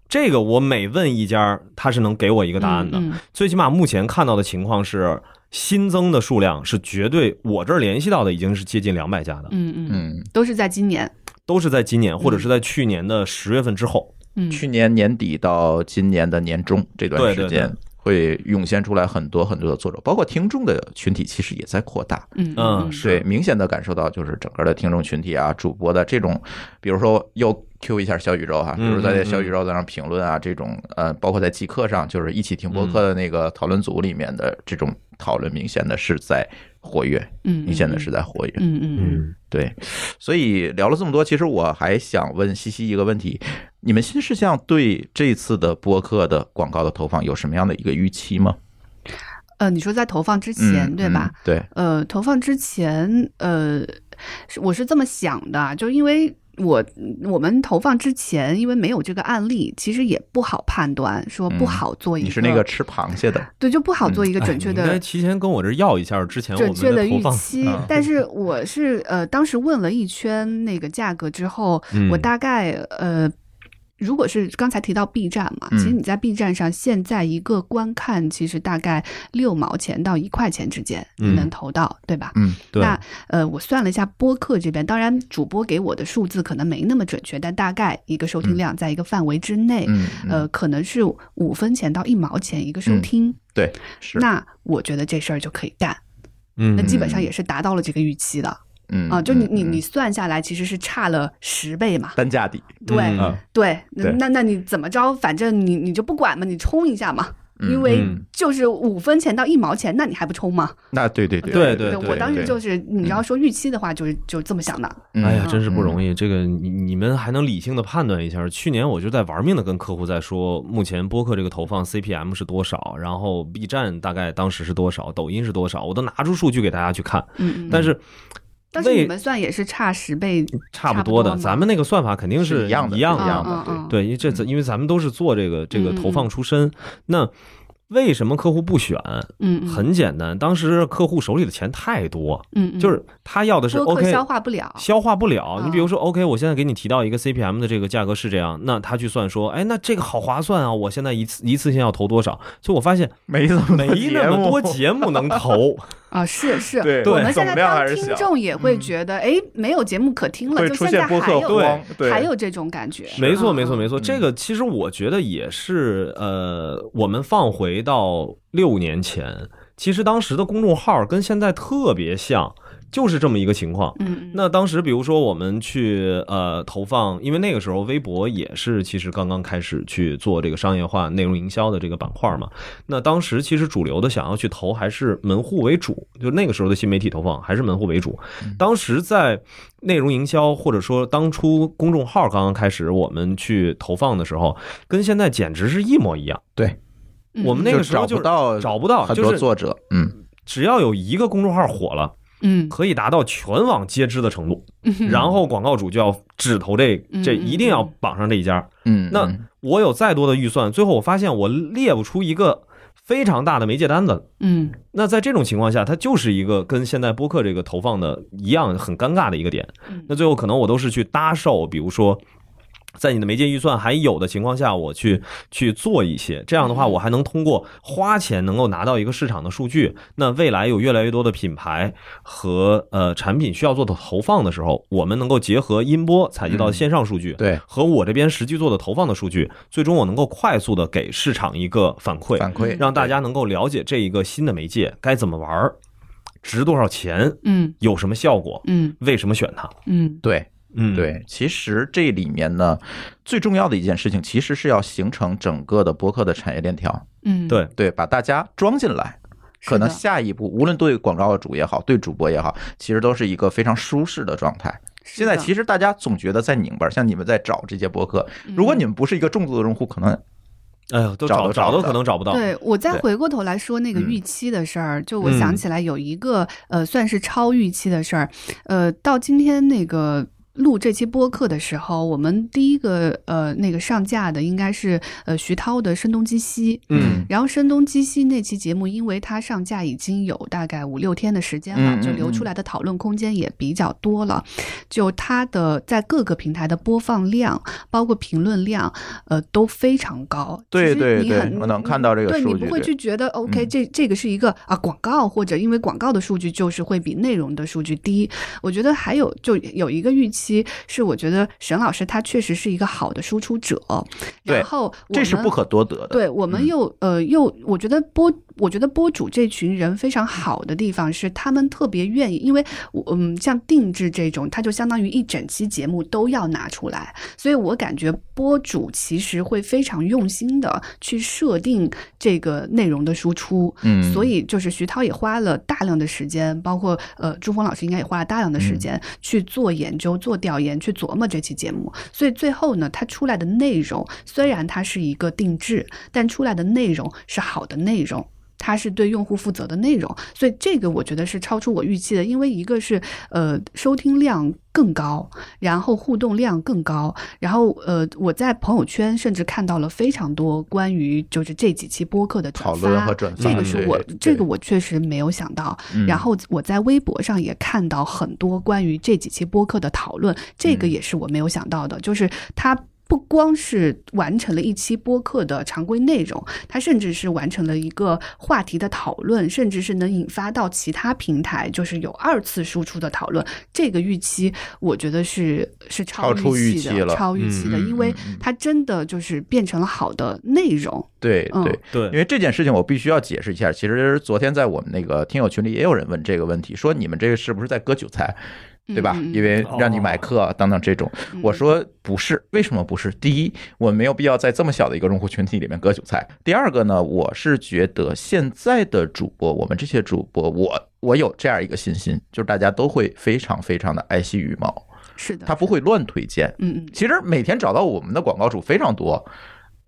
这个我每问一家，他是能给我一个答案的。嗯最起码目前看到的情况是，新增的数量是绝对，我这儿联系到的已经是接近两百家的，嗯嗯都是在今年。都是在今年或者是在去年的十月份之后。嗯，去年年底到今年的年中这段对对时间，会涌现出来很多很多的作者，包括听众的群体，其实也在扩大。嗯嗯是对，明显的感受到就是整个的听众群体啊，主播的这种，比如说又 Q 一下小宇宙哈，比嗯如在这小宇宙在那评论啊，这种呃，包括在极客上，就是一起听播客的那个讨论组里面的这种讨论，明显的是在活跃，嗯，你现在是在活跃。嗯嗯嗯对，所以聊了这么多，其实我还想问西西一个问题：你们新事项对这次的播客的广告的投放有什么样的一个预期吗？呃，你说在投放之前嗯对吧？？嗯对，呃，投放之前，呃，我是这么想的，就因为我我们投放之前，因为没有这个案例，其实也不好判断，说不嗯好做一个，你是那个吃螃蟹的，对，就不好做一个哎准确的。哎应该提前跟我这儿要一下之前准确的。预期嗯，但是我是呃，当时问了一圈那个价格之后，嗯我大概呃，如果是刚才提到 B 站嘛，嗯。其实你在 B 站上现在一个观看，其实大概六毛钱到一块钱之间，你嗯。能投到，对吧？嗯，对，那呃，我算了一下播客这边，当然主播给我的数字可能没那么准确，但大概一个收听量在一个范围之内，嗯，嗯。呃，可能是五分钱到一毛钱一个收听。对，是，那我觉得这事儿就可以干，嗯那基本上也是达到了这个预期的嗯啊。就你你嗯你算下来，其实是差了十倍嘛。单价底，对嗯对，那那你怎么着？反正你你就不管嘛，你冲一下嘛。嗯因为嗯就是五分钱到一毛钱，那你还不冲吗？那对对对对对对我当时就是你要说预期的话，就是就这么想的。嗯哎呀，真是不嗯容易。这个你你们还能理性的判断一下。去年我就在玩命的跟客户在说，目前播客这个投放 CPM 是多少，然后 B 站大概当时是多少，抖音是多少，我都拿出数据给大家去看。嗯嗯。但是但是为你们算也是差十倍，差不多的，咱们那个算法肯定是一样的一样是一样的对，因为这因为咱们都是做这个这个投放出身，那为什么客户不选？嗯，嗯很简单，当时客户手里的钱太多，嗯，嗯就是他要的是 OK 消化不了，消化不了。嗯你比如说，OK，我现在给你提到一个 CPM 的这个价格是这样，那他去算说，哎，那这个好划算啊！我现在一次一次性要投多少？所以我发现没没那么多节目能投。啊，是 *laughs* 是，对我们现在当听众也会觉得，哎，没有节目可听了，就现出现播在还有客，对，还有这种感觉，没错，嗯没错，没错。嗯这个其实我觉得也是，呃，我们放回到六年前，其实当时的公众号跟现在特别像，就是这么一个情况。嗯，那当时，比如说我们去呃投放，因为那个时候微博也是其实刚刚开始去做这个商业化内容营销的这个板块嘛。那当时其实主流的想要去投还是门户为主，就那个时候的新媒体投放还是门户为主。当时在内容营销或者说当初公众号刚刚开始我们去投放的时候，跟现在简直是一模一样。对，嗯我们那个时候就找不到找不到，很就是多作者，嗯，只要有一个公众号火了，嗯，可以达到全网皆知的程度。嗯然后广告主就要只投这这，一定要绑上这一家。嗯，那嗯我有再多的预算，最后我发现我列不出一个非常大的媒介单子。嗯那在这种情况下，它就是一个跟现在播客这个投放的一样很尴尬的一个点。嗯那最后可能我都是去搭售，比如说。在你的媒介预算还有的情况下，我去去做一些，这样的话，嗯。我还能通过花钱能够拿到一个市场的数据。那未来有越来越多的品牌和呃产品需要做的投放的时候，我们能够结合音波采集到线上数据，对。和我这边实际做的投放的数据，最终我能够快速的给市场一个反馈，反馈让大家能够了解这一个新的媒介该怎么玩儿，值多少钱，嗯。有什么效果，嗯。为什么选它。嗯对嗯，，对，其实这里面呢，最重要的一件事情，其实是要形成整个的播客的产业链条，嗯，对对，把大家装进来。可能下一步，无论对广告主也好，对主播也好，其实都是一个非常舒适的状态。现在其实实大家总觉得在拧巴，像你们在找这些播客，嗯如果你们不是一个重度的用户，可能哎呦，都找都都找不到可能找不到。对我再回过头来说那个嗯预期的事儿，就我想嗯起来有一个呃，算是超预期的事儿，呃，到今天那个。录这期播客的时候，我们第一个呃那个上架的应该是呃徐涛的《声东击西》，嗯然后《声东击西》那期节目，因为它上架已经有大概五六天的时间了，嗯嗯就留出来的讨论空间也比较多了。就它的在各个平台的播放量，包括评论量，呃，都非常高。对对对你很我能看到这个数据对你不会去觉得 OK，嗯这这个是一个啊广告，或者因为广告的数据就是会比内容的数据低。我觉得还有就有一个预期是，我觉得沈老师他确实是一个好的输出者，对然后我们这是不可多得的。对我们嗯又、呃又，我觉得播，我觉得播主这群人非常好的地方是，他们特别愿意，因为我嗯，像定制这种，它就相当于一整期节目都要拿出来，所以我感觉播主其实会非常用心的去设定这个内容的输出，嗯所以就是徐涛也花了大量的时间，包括呃朱峰老师应该也花了大量的时间嗯去做研究、做调研、去琢磨这期节目。所以最后呢，它出来的内容虽然它是一个定制，但出来的内容是好的内容。它是对用户负责的内容，所以这个我觉得是超出我预期的，因为一个是呃收听量更高，然后互动量更高，然后呃我在朋友圈甚至看到了非常多关于就是这几期播客的转讨发论和转发这个是我对这个我确实没有想到。嗯然后我在微博上也看到很多关于这几期播客的讨论，这个嗯也是我没有想到的，就是它。不光是完成了一期播客的常规内容，它甚至是完成了一个话题的讨论，甚至是能引发到其他平台，就是有二次输出的讨论。这个预期，我觉得是是超超出预期的，超预期的，因为它真的就是变成了好的内容。嗯对对，对因为这件事情我必须要解释一下。其实昨天在我们那个听友群里也有人问这个问题，说你们这个是不是在割韭菜？对吧？因为让你买课啊等等这种，我说不是，为什么不是？第一，我没有必要在这么小的一个用户群体里面割韭菜。第二个呢，我是觉得现在的主播，我们这些主播，我我有这样一个信心，就是大家都会非常非常的爱惜羽毛，是的，他不会乱推荐。嗯嗯其实每天找到我们的广告主非常多，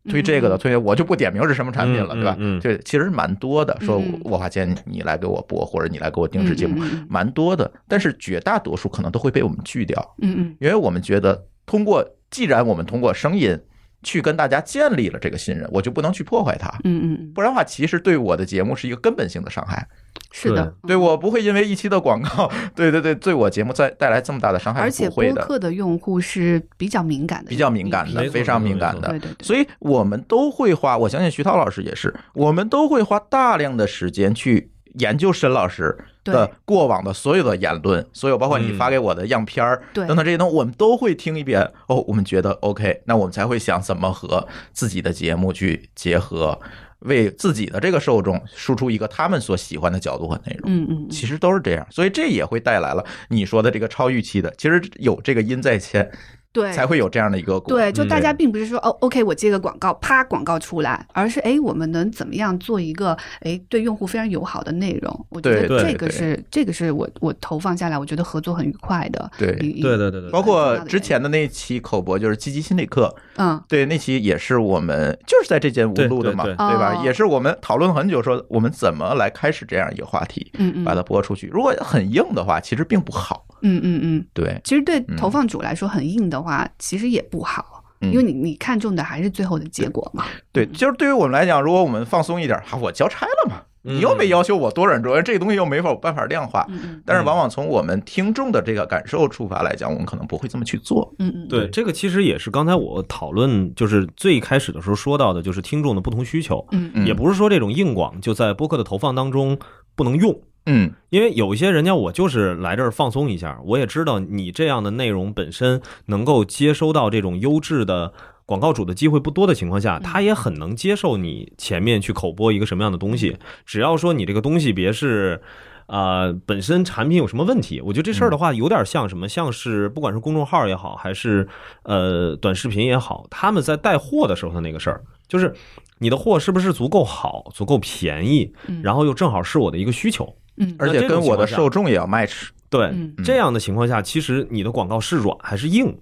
推这个的推，我就不点名是什么产品了，嗯对吧？嗯嗯这其实蛮多的，说嗯我花钱你来给我播，或者你来给我定制节目蛮多的。但是绝大多数可能都会被我们拒掉，嗯嗯因为我们觉得通过，既然我们通过声音去跟大家建立了这个信任，我就不能去破坏它。嗯嗯嗯，不然的话，其实对我的节目是一个根本性的伤害。是的，对我不会因为一期的广告，对对对，对我节目再带来这么大的伤害，而且。播客的用户是比较敏感的，比较敏感的，非常敏感的对。对对，所以我们都会花，我相信徐涛老师也是，我们都会花大量的时间去研究沈老师的对过往的所有的言论，所有包括你嗯发给我的样片儿对等等这些东西，我们都会听一遍。哦，我们觉得 OK，那我们才会想怎么和自己的节目去结合。为自己的这个受众输出一个他们所喜欢的角度和内容。嗯嗯，其实都是这样，所以这也会带来了你说的这个超预期的，其实有这个因在前，对才会有这样的一个。对，就嗯大家并不是说哦，OK，我接个广告，啪，广告出来，而是哎，我们能怎么样做一个哎对用户非常友好的内容？我觉得对这个是这个是我我投放下来，我觉得合作很愉快的。对对对对对，包括之前的那期口播就是积极心理课，嗯对，那期也是我们就是在这间屋对录的嘛，对对吧？哦也是我们讨论很久，说我们怎么来开始这样一个话题，嗯嗯把它播出去。如果很硬的话，其实并不好。嗯嗯嗯，对，其实对嗯投放主来说很硬的话，其实也不好，嗯因为你你看中的还是最后的结果嘛。对，就是对于我们来讲，如果我们放松一点，哈，我交差了嘛，嗯你又没要求我多忍住，这个东西又没法办法量化。但是往往从我们听众的这个感受出发来讲，我们可能不会这么去做。嗯嗯，对，这个其实也是刚才我讨论，就是最开始的时候说到的，就是听众的不同需求，嗯嗯也不是说这种硬广就在播客的投放当中不能用。嗯因为有一些人家我就是来这儿放松一下，我也知道你这样的内容本身能够接收到这种优质的广告主的机会不多的情况下，他也很能接受你前面去口播一个什么样的东西，只要说你这个东西别是。呃，本身产品有什么问题？我觉得这事儿的话，有点像什么，像是不管是公众号也好，还是呃短视频也好，他们在带货的时候的那个事儿，就是你的货是不是足够好、足够便宜，嗯然后又正好是我的一个需求。嗯。而且跟我的受众也要 match。对嗯，这样的情况下，其实你的广告是软还是硬，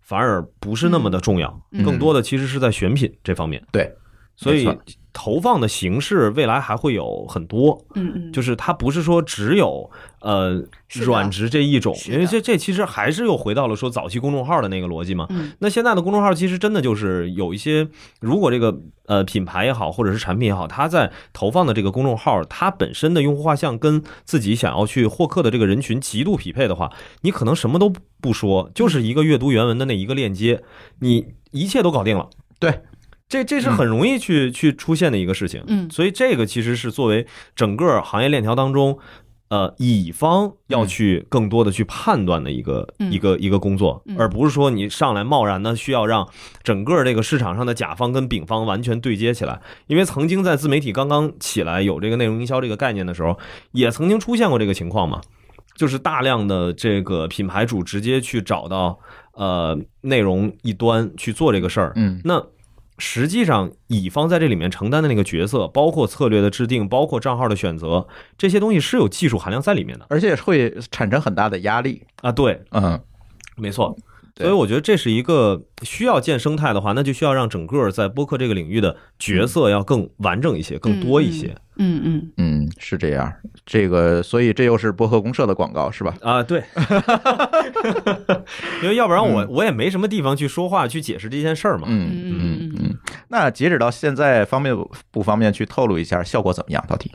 反而不是那么的重要，嗯。更多的其实是在选品这方面。对，所以投放的形式未来还会有很多，嗯嗯，就是它不是说只有呃软植这一种，因为这这其实还是又回到了说早期公众号的那个逻辑嘛。嗯。那现在的公众号其实真的就是有一些，如果这个呃品牌也好，或者是产品也好，它在投放的这个公众号，它本身的用户画像跟自己想要去获客的这个人群极度匹配的话，你可能什么都不说，就是一个阅读原文的那一个链接，你一切都搞定了。对，这这是很容易去、去出现的一个事情。嗯所以这个其实是作为整个行业链条当中。呃，乙方要去更多的去判断的一个、嗯一个一个工作，嗯而不是说你上来贸然的需要让整个这个市场上的甲方跟丙方完全对接起来。因为曾经在自媒体刚刚起来有这个内容营销这个概念的时候，也曾经出现过这个情况嘛，就是大量的这个品牌主直接去找到呃内容一端去做这个事儿，嗯那实际上，乙方在这里面承担的那个角色，包括策略的制定，包括账号的选择，这些东西是有技术含量在里面的而且会产生很大的压力。啊。对，嗯，没错。所以我觉得这是一个需要建生态的话，那就需要让整个在播客这个领域的角色要更完整一些，更多一些嗯嗯嗯，是这样。这个，所以这又是播客公社的广告是吧？啊。对，*laughs* 因为要不然我我也没什么地方去说话去解释这件事儿嘛。嗯嗯嗯嗯嗯。那截止到现在，方便不方便去透露一下效果怎么样？到底？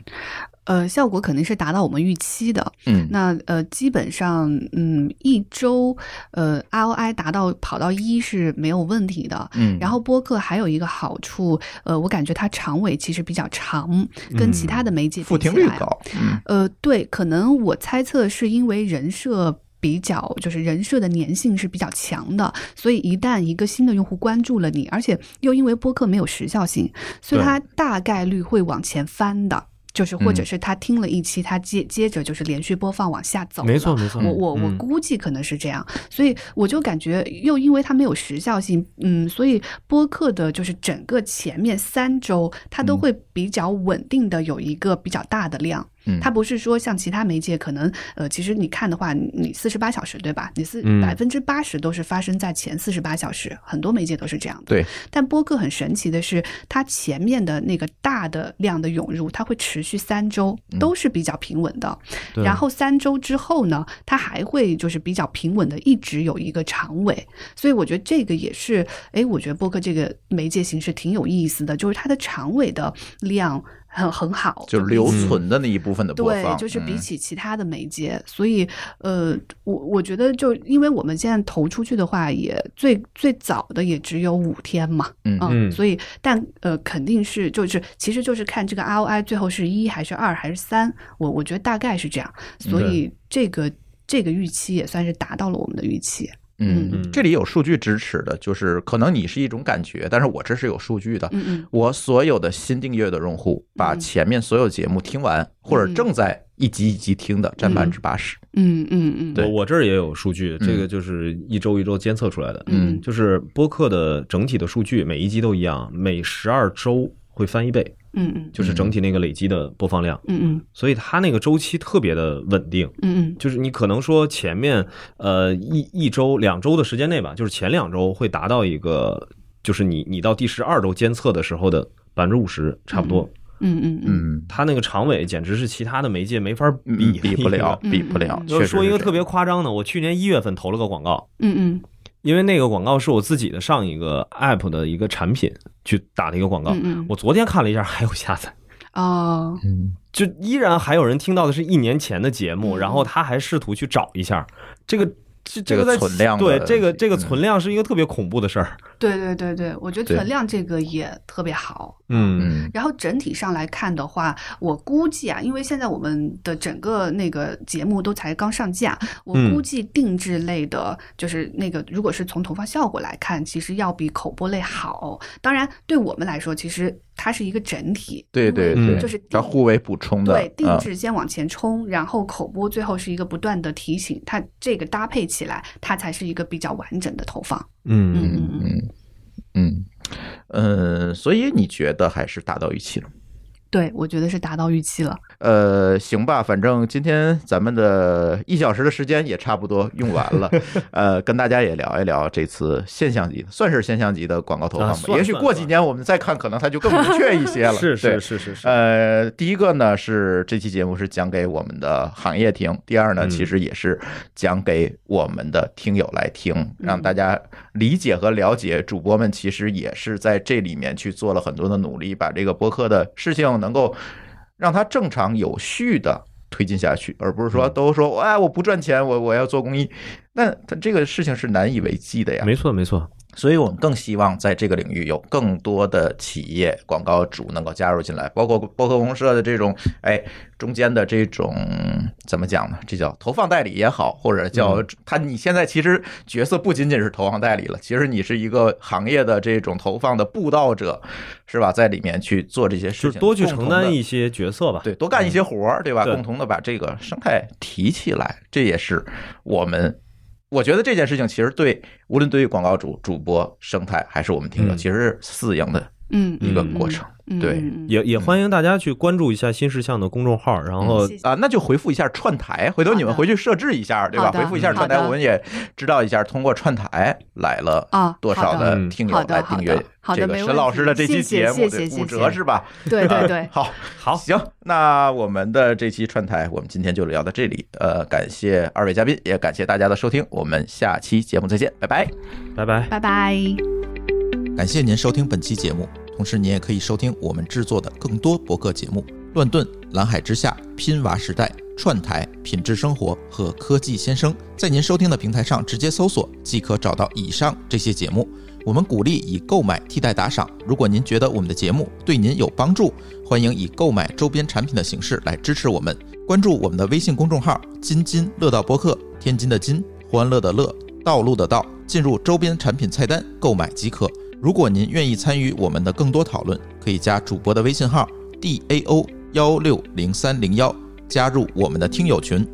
呃，效果肯定是达到我们预期的。嗯那呃，基本上嗯，一周呃 ROI 达到跑到一是没有问题的。嗯，然后播客还有一个好处，呃，我感觉它长尾其实比较长，跟其他的媒介复比起来，听率高。嗯呃，对，可能我猜测是因为人设。比较就是人设的粘性是比较强的，所以一旦一个新的用户关注了你，而且又因为播客没有时效性，所以对它大概率会往前翻的，就是或者嗯是他听了一期，他接接着就是连续播放往下走的。没错没错我我我嗯估计可能是这样，所以我就感觉又因为它没有时效性，嗯，所以播客的就是整个前面三周它都嗯会比较稳定的有一个比较大的量。嗯，它不是说像其他媒介，可能呃，其实你看的话，你你四十八小时对吧？你四嗯百分之八十都是发生在前四十八小时，很多媒介都是这样的。对，但播客很神奇的是，它前面的那个大的量的涌入，它会持续三周，都是比较平稳的。对然后三周之后呢，它还会就是比较平稳的，一直有一个长尾。所以我觉得这个也是，哎，我觉得播客这个媒介形式挺有意思的，就是它的长尾的量很很好，就留存的那一部分的播对，就是比嗯起其他的媒介，所以呃，我我觉得就因为我们现在投出去的话，也最最早的也只有五天嘛，嗯嗯所以但呃肯定是就是其实就是看这个 ROI 最后是一还是二还是三，我我觉得大概是这样，所以这个这个预期也算是达到了我们的预期。嗯。嗯，这里有数据支持的，就是可能你是一种感觉，但是我这是有数据的。嗯嗯。我所有的新订阅的用户，把嗯。前面所有节目听完，或者正在一集一集听的，占百分之八十。嗯嗯嗯，对。我我这儿也有数据，嗯这个就是一周一周监测出来的。嗯。就是播客的整体的数据，每一集都一样，每十二周会翻一倍，嗯嗯就是整体那个累积的播放量，嗯嗯。所以它那个周期特别的稳定。嗯嗯。就是你可能说前面呃一一周两周的时间内吧，就是前两周会达到一个，就是你你到第十二周监测的时候的百分之五十差不多。嗯嗯嗯嗯，它那个长尾简直是其他的媒介没法嗯比比不了，嗯 *laughs* 比不了。就说一个特别夸张的，我去年一月份投了个广告，嗯嗯因为那个广告是我自己的上一个 app 的一个产品去打的一个广告。嗯嗯。我昨天看了一下，还有下载，哦。嗯。就依然还有人听到的是一年前的节目，嗯。然后他还试图去找一下。这个这这个在存量对这个这个嗯。存量是一个特别恐怖的事儿。对对对对，我觉得存量这个也特别好。嗯嗯然后整体上来看的话，我估计啊，因为现在我们的整个那个节目都才刚上架，我嗯估计定制类的，就是那个如果是从投放效果来看，其实要比口播类好。当然，对我们来说，其实它是一个整体，对对对，就是互为补充的。对，定嗯制先往前冲，然后口播最后是一个不断的提醒，它这个搭配起来，它才是一个比较完整的投放。嗯嗯嗯嗯嗯嗯，嗯所以你觉得还是达到预期了？对，我觉得是达到预期了。呃，行吧，反正今天咱们的一小时的时间也差不多用完了，*laughs* 呃，跟大家也聊一聊这次现象级的，算是现象级的广告投放吧。啊也许过几年我们再看，可能它就更明确一些了。*laughs* 是是是是是。呃，第一个呢是这期节目是讲给我们的行业听，第二呢嗯其实也是讲给我们的听友来听，让大家理解和了解主播们其实也是在这里面去做了很多的努力，把这个播客的事情能够让它正常有序的。推进下去，而不是说嗯都说哎我不赚钱，我我要做公益，那它这个事情是难以为继的呀。没错没错，所以我们更希望在这个领域有更多的企业广告主能够加入进来，包括包括公社的这种，哎，中间的这种怎么讲呢？这叫投放代理也好，或者叫他你现在其实角色不仅仅是投放代理了，其实你是一个行业的这种投放的布道者，是吧？在里面去做这些事情，多去承担一些角色吧。对，多干一些活儿，对吧？共同的把这个生态提起来，这也是我们。我觉得这件事情其实对，无论对于广告主、主播生态，还是我们听友，嗯。其实是四赢的嗯，一个嗯过程。嗯对也也欢迎大家去关注一下新事项的公众号，然后谢谢啊，那就回复一下串台，回头你们回去设置一下，对吧？回复一下串台，我们也知道一下，通过串台来了啊多少的的听友来订阅这个沈好的没问题老师的这期节目，谢谢谢对五折是吧？对对 *laughs* 对，好，好，行，那我们的这期串台，我们今天就聊到这里。呃，感谢二位嘉宾，也感谢大家的收听，我们下期节目再见，拜拜。拜拜。拜拜。感谢您收听本期节目，同时您也可以收听我们制作的更多博客节目：乱炖、蓝海之下、拼娃时代、串台、品质生活和科技先生。在您收听的平台上直接搜索，即可找到以上这些节目。我们鼓励以购买替代打赏。如果您觉得我们的节目对您有帮助，欢迎以购买周边产品的形式来支持我们。关注我们的微信公众号“津津乐道播客”，天津的津，欢乐的乐，道路的道，进入周边产品菜单购买即可。如果您愿意参与我们的更多讨论，可以加主播的微信号 d a o 幺六零三零幺，加入我们的听友群。